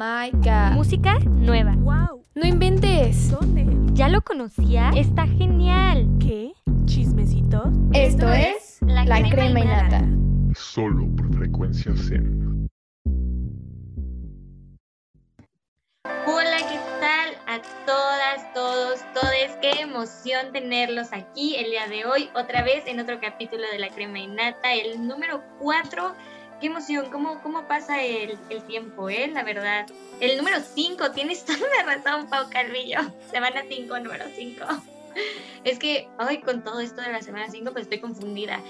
my god. Música nueva. ¡Wow! No inventes. ¿Dónde? ¿Ya lo conocía? Está genial. ¿Qué? ¿Chismecito? Esto es La, crema, y nata. Solo por frecuencia Zen. Hola, ¿qué tal a todas, todos, todes? Qué emoción tenerlos aquí el día de hoy, otra vez en otro capítulo de La Crema y Nata, el número 4. Qué emoción, cómo, cómo pasa el, el tiempo, ¿eh? La verdad. El número 5, tienes toda la razón, Pau Calvillo. Semana 5, número 5. Es que hoy con todo esto de la semana 5 pues estoy confundida.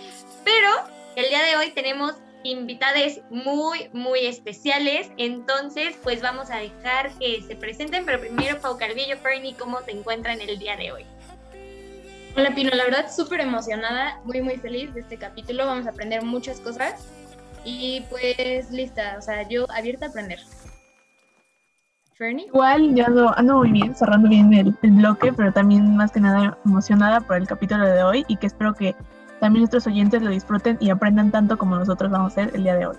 Pero el día de hoy tenemos invitades muy, muy especiales. Entonces, pues vamos a dejar que se presenten. Pero primero, Pau Calvillo, Fernie, ¿cómo se encuentran el día de hoy? Hola Pino, la verdad súper emocionada, muy muy feliz de este capítulo, vamos a aprender muchas cosas y pues lista, o sea, yo abierta a aprender. Fernie. Igual yo ando, ando muy bien, cerrando bien el, el bloque, pero también más que nada emocionada por el capítulo de hoy y que espero que también nuestros oyentes lo disfruten y aprendan tanto como nosotros vamos a hacer el día de hoy.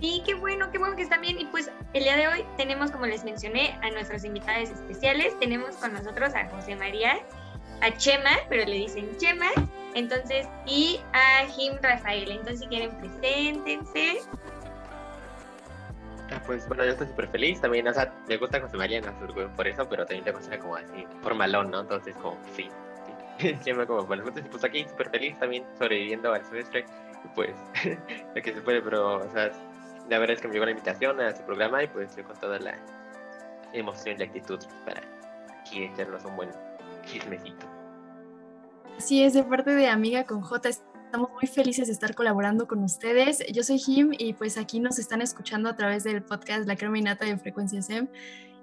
Sí, qué bueno, qué bueno que están bien. Y pues el día de hoy tenemos, como les mencioné, a nuestros invitados especiales. Tenemos con nosotros a José María, a Chema, pero le dicen Chema, entonces, y a Jim Rafael. Entonces, si quieren, preséntense. Ah, pues bueno, yo estoy súper feliz también, o sea, me gusta José María, sé por eso, pero también te gusta como así, formalón, ¿no? Entonces, como, sí. Siempre como, bueno, entonces, pues aquí súper feliz también, sobreviviendo al semestre, pues, lo que se puede, pero, o sea, la verdad es que me llegó la invitación a su programa y pues yo con toda la emoción y actitud para aquí echarnos un buen chismecito. Así es, de parte de Amiga con J, estamos muy felices de estar colaborando con ustedes. Yo soy Jim y pues aquí nos están escuchando a través del podcast La Crema y Nata de Frecuencia SEM.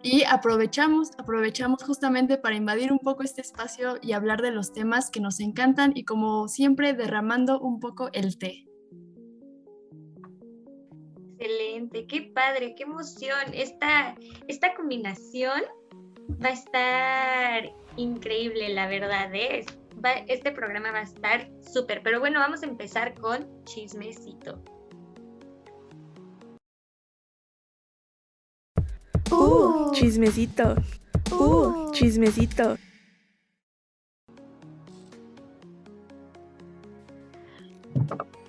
Y aprovechamos, aprovechamos justamente para invadir un poco este espacio y hablar de los temas que nos encantan y como siempre derramando un poco el té. Excelente, qué padre, qué emoción. Esta, esta combinación va a estar increíble, la verdad. ¿eh? Va, este programa va a estar súper. Pero bueno, vamos a empezar con chismecito. ¡Uh! Chismecito. ¡Uh! Chismecito.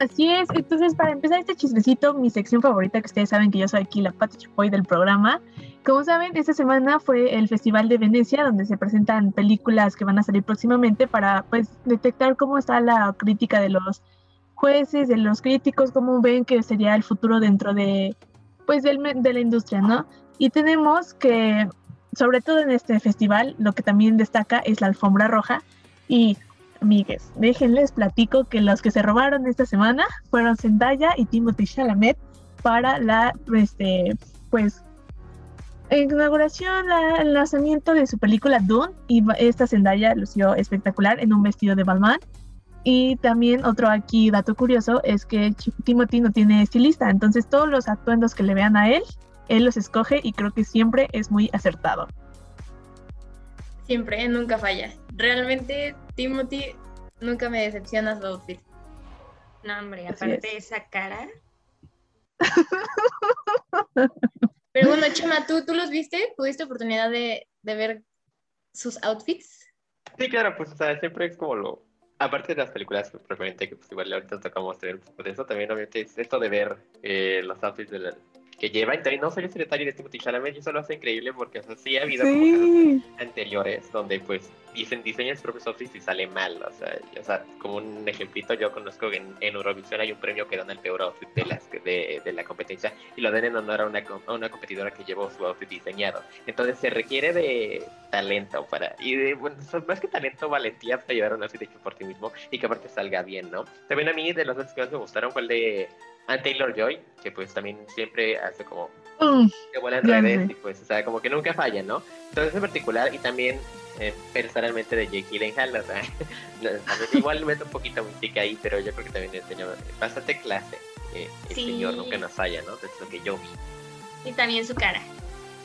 Así es, entonces para empezar este chismecito, mi sección favorita, que ustedes saben que yo soy aquí la Pati Chapoy del programa. Como saben, esta semana fue el Festival de Venecia, donde se presentan películas que van a salir próximamente para pues detectar cómo está la crítica de los jueces, de los críticos, cómo ven que sería el futuro dentro de pues del, de la industria, ¿no? Y tenemos que, sobre todo en este festival, lo que también destaca es la alfombra roja y amigues, déjenles platico que los que se robaron esta semana fueron Zendaya y Timothy Chalamet para la, este, pues, inauguración, la, el lanzamiento de su película Dune y esta Zendaya lució espectacular en un vestido de Balmain. Y también otro aquí dato curioso es que Timothy no tiene estilista, entonces todos los atuendos que le vean a él, él los escoge y creo que siempre es muy acertado. Siempre, nunca falla. Realmente Timothy nunca me decepciona su outfit. No, hombre, aparte de esa cara. Pero bueno, Chema, ¿tú, ¿tú los viste? ¿Tuviste oportunidad de, de ver sus outfits? Sí, claro, pues o sea, siempre es como lo... Aparte de las películas, preferente que pues igual ahorita tocamos tener un poco de eso, también obviamente es esto de ver eh, los outfits de la, que lleva, también no soy el secretario de Timothy Chalamet, y eso lo hace increíble porque o sea, sí ha habido Sí. cosas anteriores donde pues dicen, diseñan sus propios outfits y sale mal, o sea, y, o sea, como un ejemplito, yo conozco que en, en Eurovisión hay un premio que dan el peor outfit de, las, de, de la competencia y lo dan en honor a una, a una competidora que llevó su outfit diseñado. Entonces se requiere de talento para, y de, bueno, más que talento, valentía para llevar un outfit hecho por ti mismo y que aparte salga bien, ¿no? También a mí de los outfits que más me gustaron fue el de Anne Taylor Joy, que pues también siempre hace como Mm, que vuela en redes y pues, o sea, como que nunca falla, ¿no? Entonces en particular y también eh, personalmente de Jake Gyllenhaal, o sea, no, a ver, igual meto un poquito música ahí, pero yo creo que también enseña bastante clase. eh, el Sí. señor nunca nos falla, ¿no? Es lo que yo vi. Y también su cara.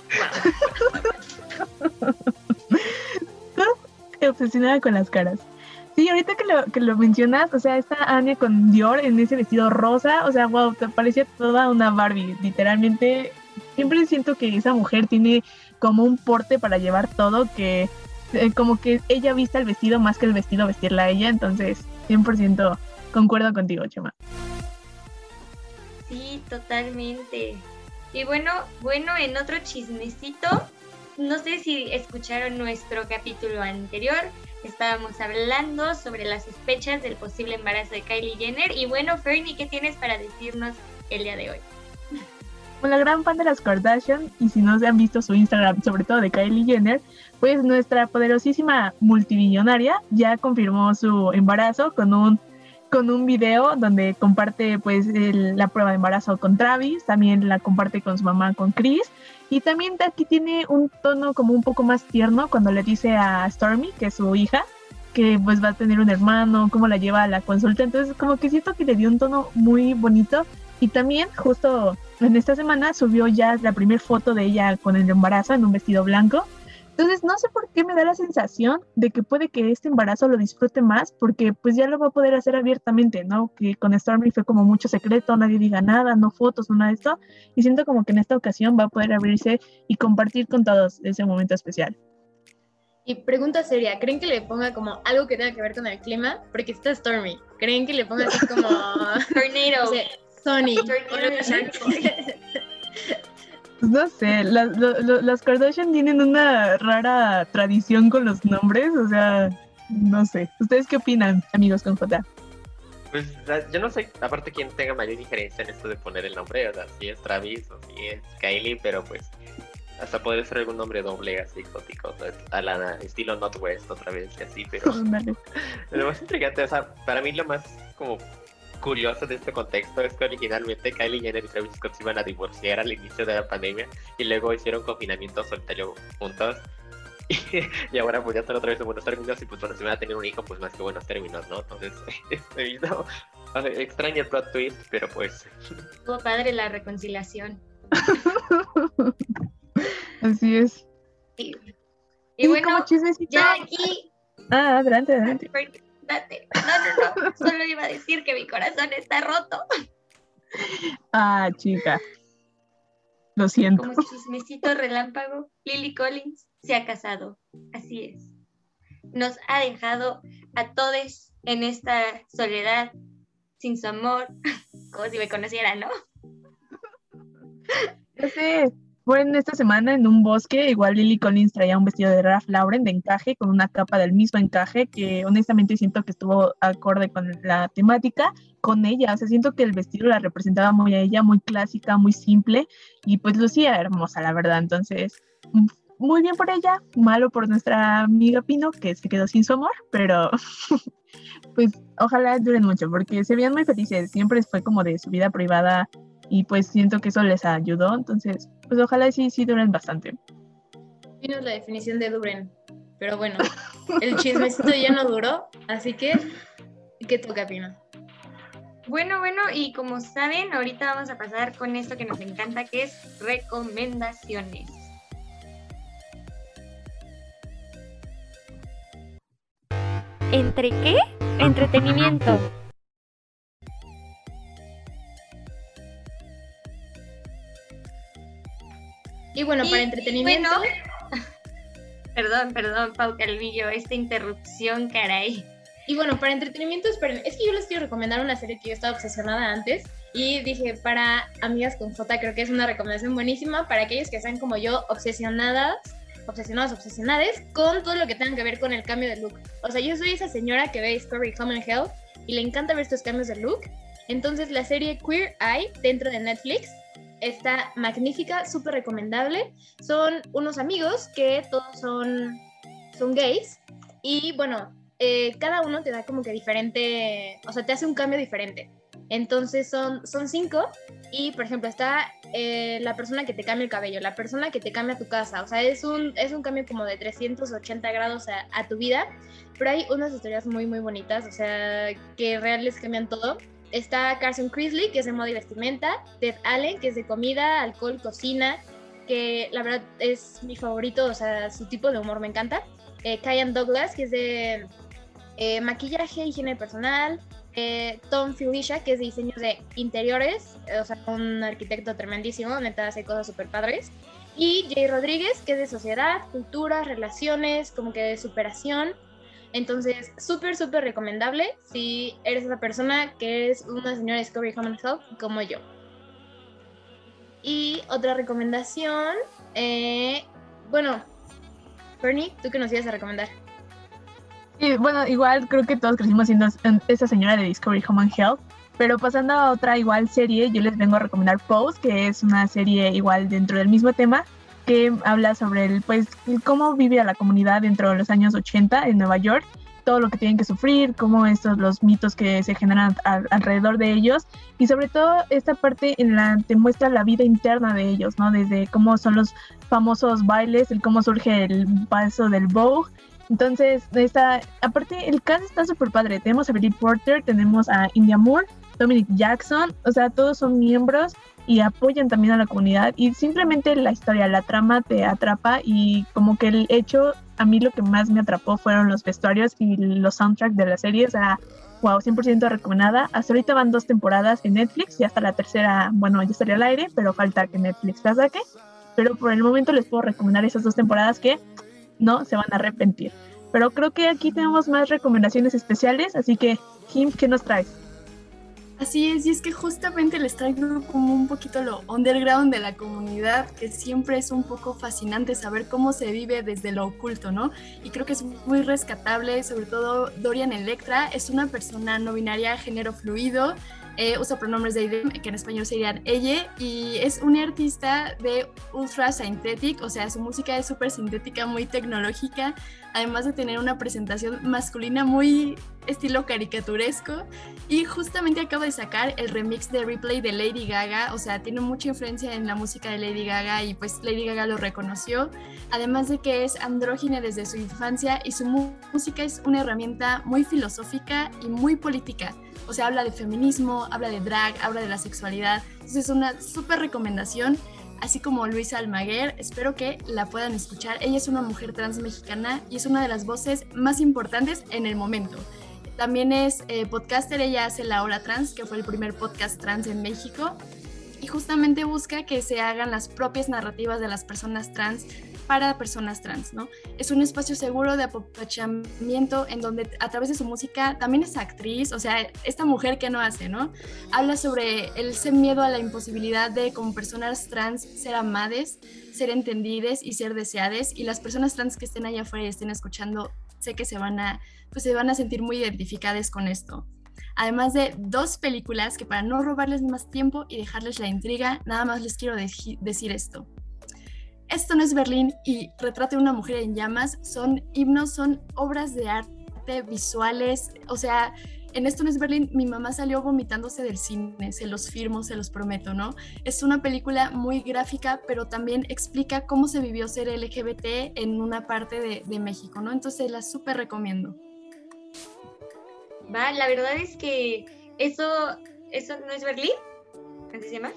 obsesionada con las caras. Sí, ahorita que lo, que lo mencionas, o sea, esta Anya con Dior en ese vestido rosa, o sea, wow, te parecía toda una Barbie, literalmente. Siempre siento que esa mujer tiene como un porte para llevar todo, que eh, como que ella vista el vestido más que el vestido vestirla a ella, entonces 100% concuerdo contigo, Chema. Sí, totalmente. Y bueno, bueno, en otro chismecito, no sé si escucharon nuestro capítulo anterior, estábamos hablando sobre las sospechas del posible embarazo de Kylie Jenner. Y bueno, Fernie, ¿qué tienes para decirnos el día de hoy? Una gran fan de las Kardashian, y si no se han visto su Instagram, sobre todo de Kylie Jenner, pues nuestra poderosísima multimillonaria ya confirmó su embarazo con un con un video donde comparte pues la prueba de embarazo con Travis, también la comparte con su mamá con Chris y también aquí tiene un tono como un poco más tierno cuando le dice a Stormy, que es su hija, que pues va a tener un hermano, cómo la lleva a la consulta, entonces como que siento que le dio un tono muy bonito y también justo en esta semana subió ya la primera foto de ella con el embarazo en un vestido blanco. Entonces no sé por qué me da la sensación de que puede que este embarazo lo disfrute más porque pues ya lo va a poder hacer abiertamente, ¿no? Que con Stormy fue como mucho secreto, nadie diga nada, no fotos, no nada de esto. Y siento como que en esta ocasión va a poder abrirse y compartir con todos ese momento especial. Y pregunta seria, ¿creen que le ponga como algo que tenga que ver con el clima? Porque está Stormy. ¿Creen que le ponga así como, Tornado. no sé, Sony? Tornado. Pues no sé, las, lo- las Kardashian tienen una rara tradición con los nombres, o sea, no sé. ¿Ustedes qué opinan, amigos con J? Pues yo no sé, aparte quién tenga mayor diferencia en esto de poner el nombre, o sea, si es Travis o si es Kylie, pero pues hasta puede ser algún nombre doble así exótico, a la estilo Northwest otra vez y así, pero lo más intrigante, o sea, para mí lo más como curioso de este contexto es que originalmente Kylie Jenner y Travis Scott se iban a divorciar al inicio de la pandemia y luego hicieron confinamiento solitario juntos. Y, y ahora pues ya están otra vez en buenos términos y pues bueno, si van a tener un hijo pues más que buenos términos, ¿no? Entonces, he visto, o sea, extraño el plot twist, pero pues Estuvo padre la reconciliación. Así es. Y, y bueno, como chismecito. ya aquí Ah, adelante, adelante. Date. No, no, no. Solo iba a decir que mi corazón está roto. Ah, chica. Lo siento. Como chismecito relámpago, Lily Collins se ha casado. Así es. Nos ha dejado a todos en esta soledad, sin su amor, como si me conociera, ¿no? Ya sé. Bueno, esta semana en un bosque, igual Lily Collins traía un vestido de Ralph Lauren de encaje con una capa del mismo encaje que honestamente siento que estuvo acorde con la temática con ella. O sea, siento que el vestido la representaba muy a ella, muy clásica, muy simple y pues lucía hermosa, la verdad. Entonces, muy bien por ella, malo por nuestra amiga Pino que se quedó sin su amor, pero pues ojalá duren mucho porque se veían muy felices. Siempre fue como de su vida privada y pues siento que eso les ayudó. Entonces, pues ojalá sí, sí duren bastante. Vino la definición de duren. Pero bueno, el chismecito ya no duró, así que, ¿qué toca, Pino? Bueno, bueno, y como saben, ahorita vamos a pasar con esto que nos encanta, que es recomendaciones. ¿Entre qué? Entretenimiento. Y bueno, para Y- entretenimiento, bueno, perdón, perdón, Pau Calvillo, esta interrupción, caray. y bueno, para entretenimiento, esperen, es que yo les quiero recomendar una serie que yo estaba obsesionada antes y dije, para amigas con J, creo que es una recomendación buenísima para aquellos que sean como yo, obsesionadas, obsesionadas, obsesionades con todo lo que tenga que ver con el cambio de look. O sea, yo soy esa señora que ve Discovery Home and Health y le encanta ver estos cambios de look. Entonces la serie Queer Eye dentro de Netflix está magnífica, súper recomendable. Son unos amigos que todos son, son gays y bueno, eh, cada uno te da como que diferente, o sea, te hace un cambio diferente. Entonces son, son cinco y por ejemplo está eh, la persona que te cambia el cabello, la persona que te cambia tu casa, o sea, es un, es un cambio como de 380 grados a, tu vida, pero hay unas historias muy muy bonitas, o sea, que reales cambian todo. Está Carson Crisley, que es de moda y vestimenta, Ted Allen, que es de comida, alcohol, cocina, que la verdad es mi favorito, o sea, su tipo de humor me encanta. Eh, Kyan Douglas, que es de eh, maquillaje, higiene personal, eh, Tom Felicia, que es de diseño de interiores, o sea, un arquitecto tremendísimo, neta hace cosas súper padres. Y Jay Rodríguez, que es de sociedad, cultura, relaciones, como que de superación. Entonces, súper, súper recomendable si eres esa persona que es una señora Discovery Human Health como yo. Y otra recomendación, eh, bueno, Bernie, ¿tú qué nos ibas a recomendar? Bueno, igual creo que todos crecimos siendo esa señora de Discovery Human Health. Pero pasando a otra igual serie, yo les vengo a recomendar Pose, que es una serie igual dentro del mismo tema, que habla sobre el, pues, cómo vive a la comunidad dentro de los años 80 en Nueva York, todo lo que tienen que sufrir, cómo estos, los mitos que se generan alrededor de ellos, y sobre todo esta parte en la te muestra la vida interna de ellos, ¿no? Desde cómo son los famosos bailes, el cómo surge el paso del Vogue, entonces, esta, aparte, el cast está súper padre. Tenemos a Billy Porter, tenemos a India Moore, Dominic Jackson, o sea, todos son miembros y apoyan también a la comunidad y simplemente la historia, la trama te atrapa y como que el hecho, a mí lo que más me atrapó fueron los vestuarios y los soundtracks de la serie, o sea, wow, 100% recomendada. Hasta ahorita van dos temporadas en Netflix y hasta la tercera, bueno, ya estaría al aire, pero falta que Netflix la saque. Pero por el momento les puedo recomendar esas dos temporadas que no se van a arrepentir. Pero creo que aquí tenemos más recomendaciones especiales, así que, Kim, ¿qué nos traes? Así es, y es que justamente les traigo como un poquito lo underground de la comunidad, que siempre es un poco fascinante saber cómo se vive desde lo oculto, ¿no? Y creo que es muy rescatable, sobre todo Dorian Electra, es una persona no binaria, género fluido, eh, usa pronombres de idem, que en español serían ella, y es una artista de ultra synthetic, o sea, su música es súper sintética, muy tecnológica, además de tener una presentación masculina muy estilo caricaturesco. Y justamente acaba de sacar el remix de Replay de Lady Gaga, o sea, tiene mucha influencia en la música de Lady Gaga y pues Lady Gaga lo reconoció. Además de que es andrógine desde su infancia y su música es una herramienta muy filosófica y muy política. O sea, habla de feminismo, habla de drag, habla de la sexualidad. Entonces es una súper recomendación así como Luisa Almaguer. Espero que la puedan escuchar. Ella es una mujer trans mexicana y es una de las voces más importantes en el momento. También es eh, podcaster, ella hace La Hora Trans, que fue el primer podcast trans en México. Y justamente busca que se hagan las propias narrativas de las personas trans para personas trans, ¿no? Es un espacio seguro de apapachamiento en donde a través de su música también es actriz, o sea, esta mujer que no hace, ¿no? Habla sobre el ser miedo a la imposibilidad de como personas trans ser amades, ser entendidas y ser deseadas y las personas trans que estén allá afuera y estén escuchando, sé que se van a pues se van a sentir muy identificadas con esto. Además de dos películas que para no robarles más tiempo y dejarles la intriga, nada más les quiero decir esto. Esto no es Berlín y Retrato de una mujer en llamas son himnos, son obras de arte visuales, o sea, en Esto no es Berlín mi mamá salió vomitándose del cine, se los firmo, se los prometo, ¿no? Es una película muy gráfica, pero también explica cómo se vivió ser LGBT en una parte de, México, ¿no? Entonces la súper recomiendo. Va, la verdad es que eso, eso no es Berlín, ¿cómo se llama?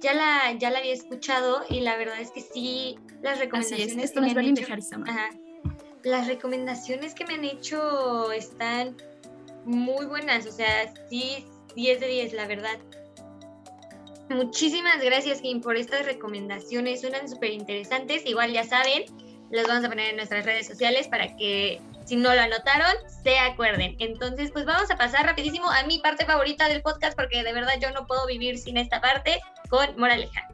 Ya la, ya la había escuchado y la verdad es que sí, las recomendaciones Esto que me han hecho, las recomendaciones que me han hecho están muy buenas, o sea, sí, 10 de 10, la verdad. Muchísimas gracias, Kim, por estas recomendaciones, suenan súper interesantes. Igual ya saben, las vamos a poner en nuestras redes sociales para que si no lo anotaron, se acuerden. Entonces, pues vamos a pasar rapidísimo a mi parte favorita del podcast porque de verdad yo no puedo vivir sin esta parte con Moraleja.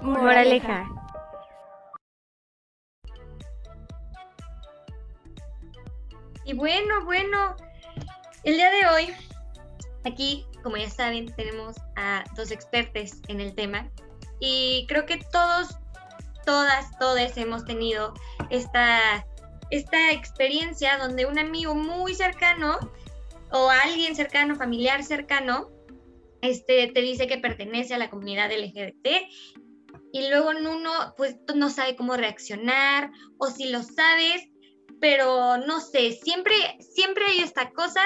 Moraleja. Y bueno, bueno, el día de hoy, aquí, como ya saben, tenemos a dos expertos en el tema y creo que todos, todas, todos hemos tenido esta esta experiencia donde un amigo muy cercano o alguien cercano, familiar cercano, este, te dice que pertenece a la comunidad LGBT y luego uno pues no sabe cómo reaccionar o si lo sabes, pero no sé, siempre, siempre hay esta cosa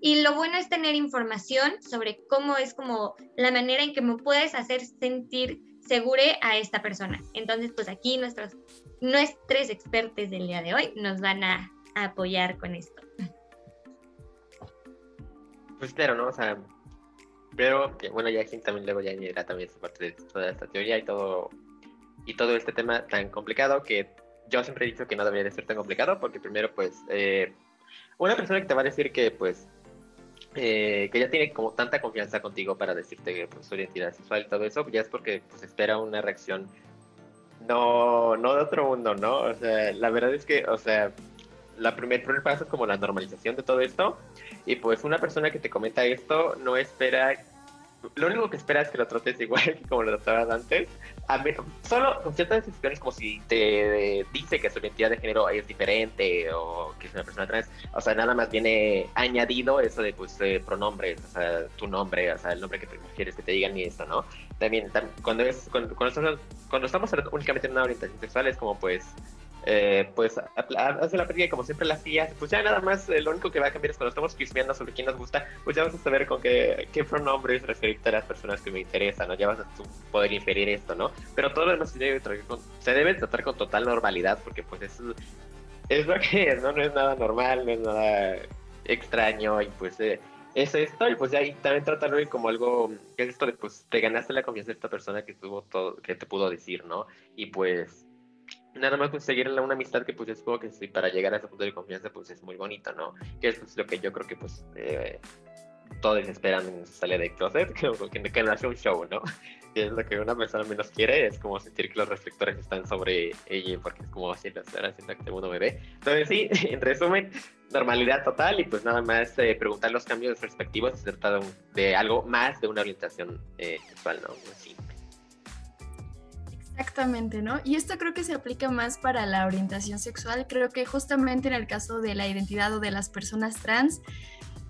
y lo bueno es tener información sobre cómo es como la manera en que me puedes hacer sentir segure a esta persona. Entonces, pues aquí nuestros nuestros expertos del día de hoy nos van a, apoyar con esto. pues claro, ¿no? O sea, pero que, bueno, ya Jim también luego ya añadirá también esta parte de toda esta teoría y todo, y todo este tema tan complicado que yo siempre he dicho que no debería de ser tan complicado porque primero pues eh, una persona que te va a decir que pues eh, que ya tiene como tanta confianza contigo para decirte que pues, su identidad sexual y todo eso, ya es porque pues espera una reacción no, no de otro mundo, ¿no? O sea, la verdad es que, o sea, la primer, primer paso es como la normalización de todo esto y pues una persona que te comenta esto no espera lo único que espera es que lo trates igual que como lo tratabas antes. A mí, solo con ciertas decisiones como si te dice que su identidad de género es diferente o que es una persona trans, o sea, nada más viene añadido eso de pues eh, pronombres, o sea, tu nombre, o sea, el nombre que quieres que te digan y esto, ¿no? También, cuando, es, cuando, cuando, estamos, cuando estamos únicamente en una orientación sexual es como pues eh, pues hace la práctica como siempre la hacía, pues ya nada más eh, lo único que va a cambiar es cuando estamos chismeando sobre quién nos gusta, pues ya vas a saber con qué, qué pronombres referirte a las personas que me interesan, ¿no? Ya vas a poder inferir esto, ¿no? Pero todo lo demás se debe, tratar con total normalidad porque pues es, es lo que es, ¿no? No es nada normal, no es nada extraño y pues eh, es esto y pues ahí también tratarlo como algo que es esto de pues te ganaste la confianza de esta persona que tuvo todo, que te pudo decir, ¿no? Y pues nada más conseguir una amistad que pues es como que sí, para llegar a ese punto de confianza pues es muy bonito, ¿no? Que es pues, lo que yo creo que pues eh, todos esperan en su salida de closet, que, que, no hace un show, ¿no? Y es lo que una persona menos quiere, es como sentir que los reflectores están sobre ella, porque es como así, ahora siento que el mundo me ve. Entonces sí, en resumen, normalidad total y pues nada más eh, preguntar los cambios perspectivos y se trata de, de, algo más de una orientación eh, sexual, ¿no? Sí. Exactamente, ¿no? Y esto creo que se aplica más para la orientación sexual. Creo que justamente en el caso de la identidad o de las personas trans,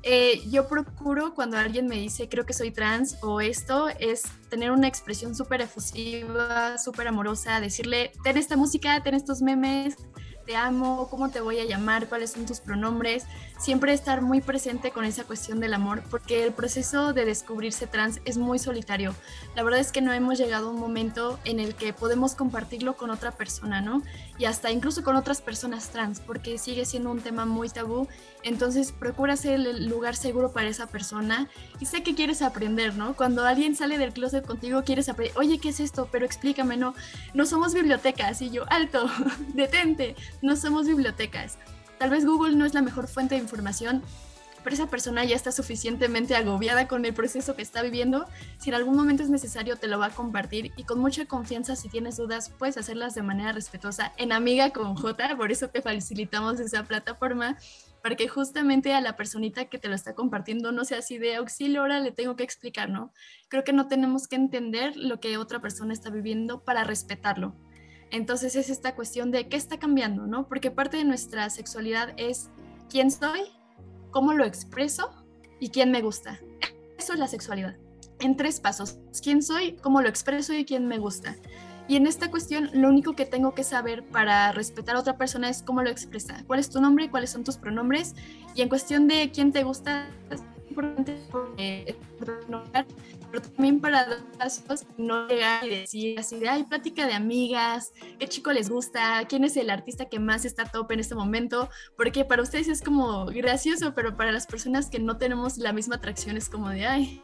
eh, yo procuro cuando alguien me dice creo que soy trans o esto, es tener una expresión súper efusiva, súper amorosa, decirle, ten esta música, ten estos memes, te amo, cómo te voy a llamar, cuáles son tus pronombres, siempre estar muy presente con esa cuestión del amor, porque el proceso de descubrirse trans es muy solitario. La verdad es que no hemos llegado a un momento en el que podemos compartirlo con otra persona, ¿no? Y hasta incluso con otras personas trans, porque sigue siendo un tema muy tabú. Entonces, procura ser el lugar seguro para esa persona y sé que quieres aprender, ¿no? Cuando alguien sale del closet contigo, quieres aprender, oye, ¿qué es esto? Pero explícame, no, no somos bibliotecas. Y yo, alto, detente, no somos bibliotecas. Tal vez Google no es la mejor fuente de información, pero esa persona ya está suficientemente agobiada con el proceso que está viviendo. Si en algún momento es necesario, te lo va a compartir y con mucha confianza, si tienes dudas, puedes hacerlas de manera respetuosa en Amiga con J. Por eso te facilitamos esa plataforma para que justamente a la personita que te lo está compartiendo no sea así de auxilio, ahora le tengo que explicar, ¿no? Creo que no tenemos que entender lo que otra persona está viviendo para respetarlo entonces es esta cuestión de qué está cambiando, ¿no? Porque parte de nuestra sexualidad es quién soy, cómo lo expreso y quién me gusta. Eso es la sexualidad. En tres pasos. ¿Quién soy, cómo lo expreso y quién me gusta? Y en esta cuestión, lo único que tengo que saber para respetar a otra persona es cómo lo expresa. ¿Cuál es tu nombre? ¿Cuáles son tus pronombres? Y en cuestión de quién te gusta, es importante porque pero también para dar pasos, no llegar y decir así de, ay, plática de amigas, qué chico les gusta, quién es el artista que más está top en este momento, porque para ustedes es como gracioso, pero para las personas que no tenemos la misma atracción es como de, ay,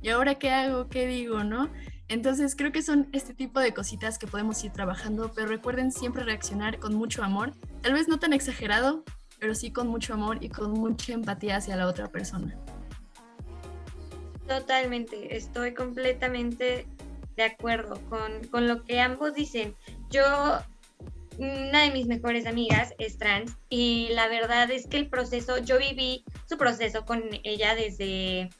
¿y ahora qué hago? ¿Qué digo? ¿No? Entonces creo que son este tipo de cositas que podemos ir trabajando, pero recuerden siempre reaccionar con mucho amor, tal vez no tan exagerado, pero sí con mucho amor y con mucha empatía hacia la otra persona. Totalmente, estoy completamente de acuerdo con, con lo que ambos dicen. Yo, una de mis mejores amigas es trans y la verdad es que el proceso, yo viví su proceso con ella desde,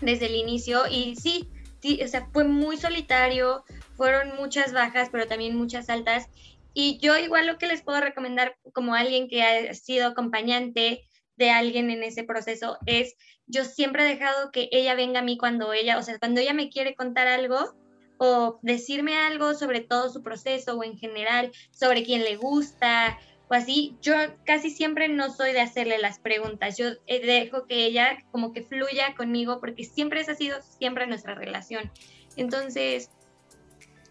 desde el inicio y sí, sí, o sea, fue muy solitario, fueron muchas bajas, pero también muchas altas. Y yo igual lo que les puedo recomendar como alguien que ha sido acompañante de alguien en ese proceso es, yo siempre he dejado que ella venga a mí cuando ella, o sea, cuando ella me quiere contar algo o decirme algo sobre todo su proceso o en general sobre quién le gusta o así, yo casi siempre no soy de hacerle las preguntas, yo eh, dejo que ella como que fluya conmigo porque siempre esa ha sido siempre nuestra relación. Entonces,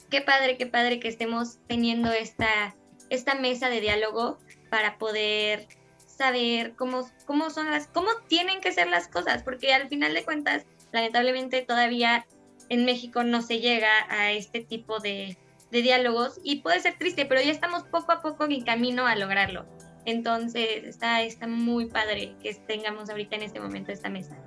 qué padre, qué padre que estemos teniendo esta, esta mesa de diálogo para poder saber cómo, cómo son las, cómo tienen que ser las cosas, porque al final de cuentas, lamentablemente todavía en México no se llega a este tipo de, de diálogos y puede ser triste, pero ya estamos poco a poco en camino a lograrlo. Entonces está, está muy padre que tengamos ahorita en este momento esta mesa.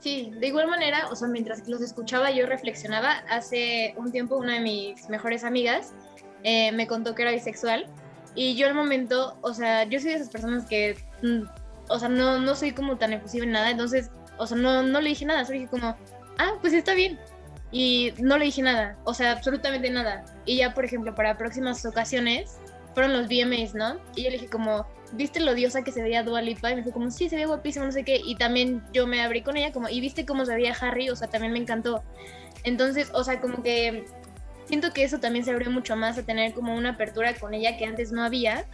Sí, de igual manera, o sea, mientras los escuchaba yo reflexionaba, hace un tiempo una de mis mejores amigas eh, me contó que era bisexual y yo al momento, o sea, yo soy de esas personas que, mm, o sea, no, no soy como tan efusiva en nada, entonces, o sea, no, no le dije nada, solo dije como, ah, pues está bien. Y no le dije nada, o sea, absolutamente nada. Y ya, por ejemplo, para próximas ocasiones, fueron los VMAs, ¿no? Y yo le dije como, ¿viste lo diosa que se veía Dua Lipa? Y me dijo como, sí, se ve guapísimo, no sé qué. Y también yo me abrí con ella como, ¿y viste cómo se veía Harry? O sea, también me encantó. Entonces, o sea, como que siento que eso también se abrió mucho más a tener como una apertura con ella que antes no había,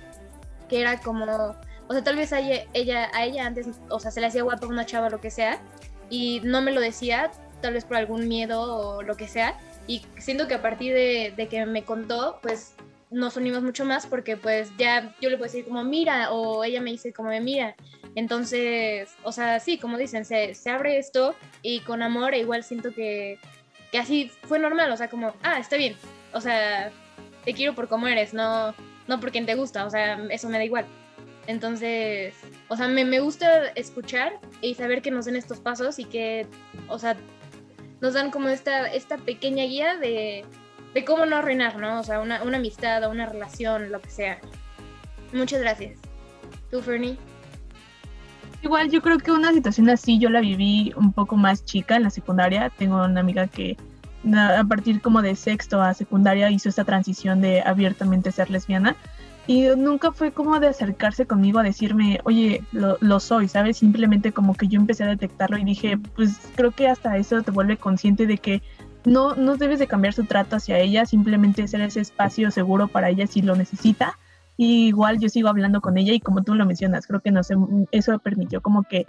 que era como, o sea, tal vez a ella, a ella antes, o sea, se le hacía guapa una chava lo que sea, y no me lo decía, tal vez por algún miedo o lo que sea. Y siento que a partir de, de que me contó, pues nos unimos mucho más porque pues ya yo le puedo decir como mira o ella me dice como mira. Entonces, o sea, sí, como dicen, se, se abre esto y con amor e igual siento que, que así fue normal, o sea, como, ah, está bien, o sea, te quiero por cómo eres, no, no por quien te gusta, o sea, eso me da igual. Entonces, o sea, me, me gusta escuchar y saber que nos den estos pasos y que, o sea, nos dan como esta, esta pequeña guía de, de cómo no arruinar, ¿no? O sea, una, una amistad o una relación, lo que sea. Muchas gracias. ¿Tú, Fernie? Igual yo creo que una situación así yo la viví un poco más chica en la secundaria. Tengo una amiga que a partir como de sexto a secundaria hizo esta transición de abiertamente ser lesbiana y nunca fue como de acercarse conmigo a decirme, oye, lo, lo, soy, ¿sabes? Simplemente como que yo empecé a detectarlo y dije, pues creo que hasta eso te vuelve consciente de que no, no debes de cambiar su trato hacia ella, simplemente ser ese espacio seguro para ella si lo necesita. Y igual yo sigo hablando con ella y como tú lo mencionas, creo que sé eso permitió como que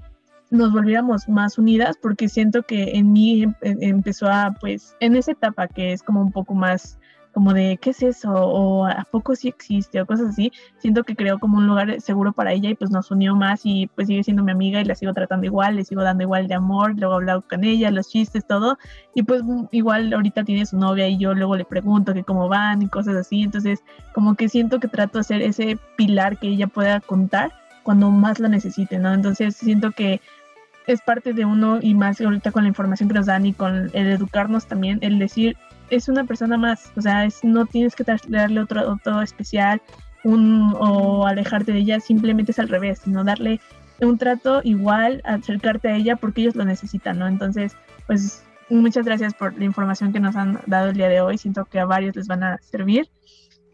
nos volviéramos más unidas porque siento que en mí em, em, empezó a, pues, en esa etapa que es como un poco más como de qué es eso o a poco sí existe o cosas así, siento que creó como un lugar seguro para ella y pues nos unió más y pues sigue siendo mi amiga y la sigo tratando igual, le sigo dando igual de amor, luego he hablado con ella, los chistes, todo. Y pues igual ahorita tiene su novia y yo luego le pregunto que cómo van y cosas así, entonces como que siento que trato de ser ese pilar que ella pueda contar cuando más la necesite, ¿no? Entonces siento que es parte de uno y más ahorita con la información que nos dan y con el educarnos también, el decir, es una persona más, o sea, es, no tienes que darle otro, otro especial un, o alejarte de ella, simplemente es al revés, sino darle un trato igual, acercarte a ella porque ellos lo necesitan, ¿no? Entonces, pues muchas gracias por la información que nos han dado el día de hoy, siento que a varios les van a servir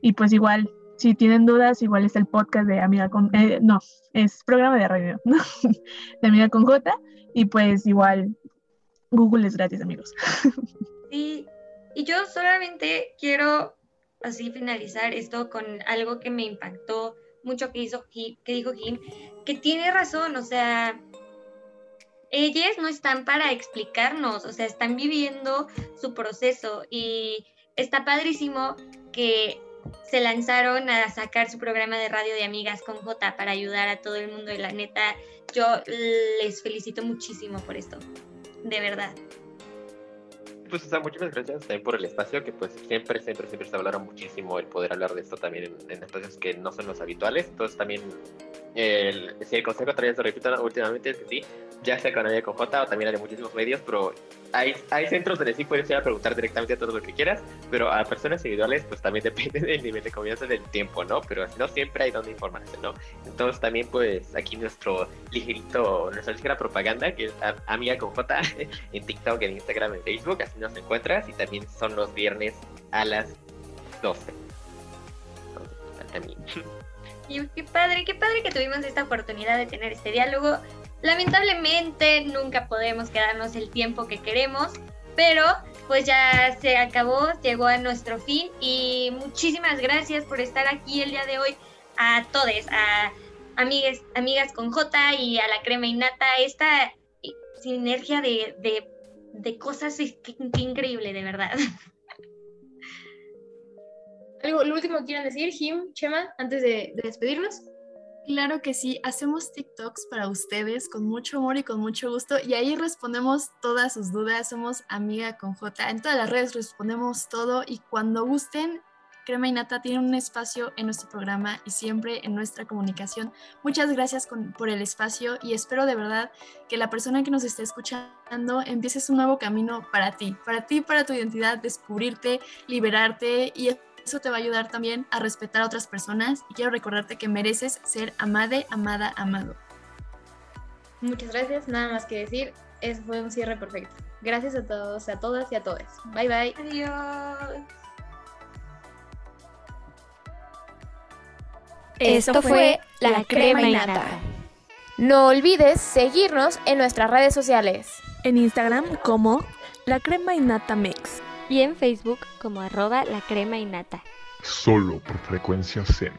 y pues igual, si tienen dudas, igual está el podcast de Amiga con, eh, no, es programa de radio, ¿no? de Amiga con J y pues igual Google es gratis, amigos. Sí, y yo solamente quiero así finalizar esto con algo que me impactó mucho que, hizo, que dijo Jim, que tiene razón, o sea, ellas no están para explicarnos, o sea, están viviendo su proceso y está padrísimo que se lanzaron a sacar su programa de radio de amigas con J para ayudar a todo el mundo y la neta, yo les felicito muchísimo por esto, de verdad pues, muchísimas gracias también por el espacio, que pues siempre, siempre, siempre se hablaron muchísimo el poder hablar de esto también en, espacios que no son los habituales. Entonces también, el, si el consejo también se repite últimamente es que sí, ya sea con con J o también hay muchísimos medios, pero hay, hay centros donde sí puedes ir a preguntar directamente todo lo que quieras, pero a personas individuales pues también depende del nivel de confianza del tiempo, ¿no? Pero no siempre hay donde informarse, ¿no? Entonces también pues aquí nuestro ligerito, nuestra ligera propaganda, que es Amiga con J en TikTok, en Instagram, en Facebook, así nos encuentras y también son los viernes a las 12. Y qué padre, qué padre que tuvimos esta oportunidad de tener este diálogo. Lamentablemente nunca podemos quedarnos el tiempo que queremos, pero pues ya se acabó, llegó a nuestro fin y muchísimas gracias por estar aquí el día de hoy a todos, a amigas, amigas con J y a la crema innata, esta sinergia de, de, de cosas es increíble, de verdad. ¿Algo, lo último que quieran decir, Jim, Chema, antes de, de despedirnos? Claro que sí, hacemos TikToks para ustedes con mucho amor y con mucho gusto y ahí respondemos todas sus dudas, somos amiga con J, en todas las redes respondemos todo y cuando gusten, Crema y Nata tiene un espacio en nuestro programa y siempre en nuestra comunicación. Muchas gracias con- por el espacio y espero de verdad que la persona que nos esté escuchando empieces un nuevo camino para ti, para ti, para tu identidad, descubrirte, liberarte y eso te va a ayudar también a respetar a otras personas y quiero recordarte que mereces ser amade, amada, amado. Muchas gracias, nada más que decir, es fue un cierre perfecto. Gracias a todos, a todas y a todos. Bye bye. Adiós. Esto fue La Crema y Nata. No olvides seguirnos en nuestras redes sociales. En Instagram como La Crema y Nata Mix y en Facebook como arroba la crema y. Solo por frecuencia Zen.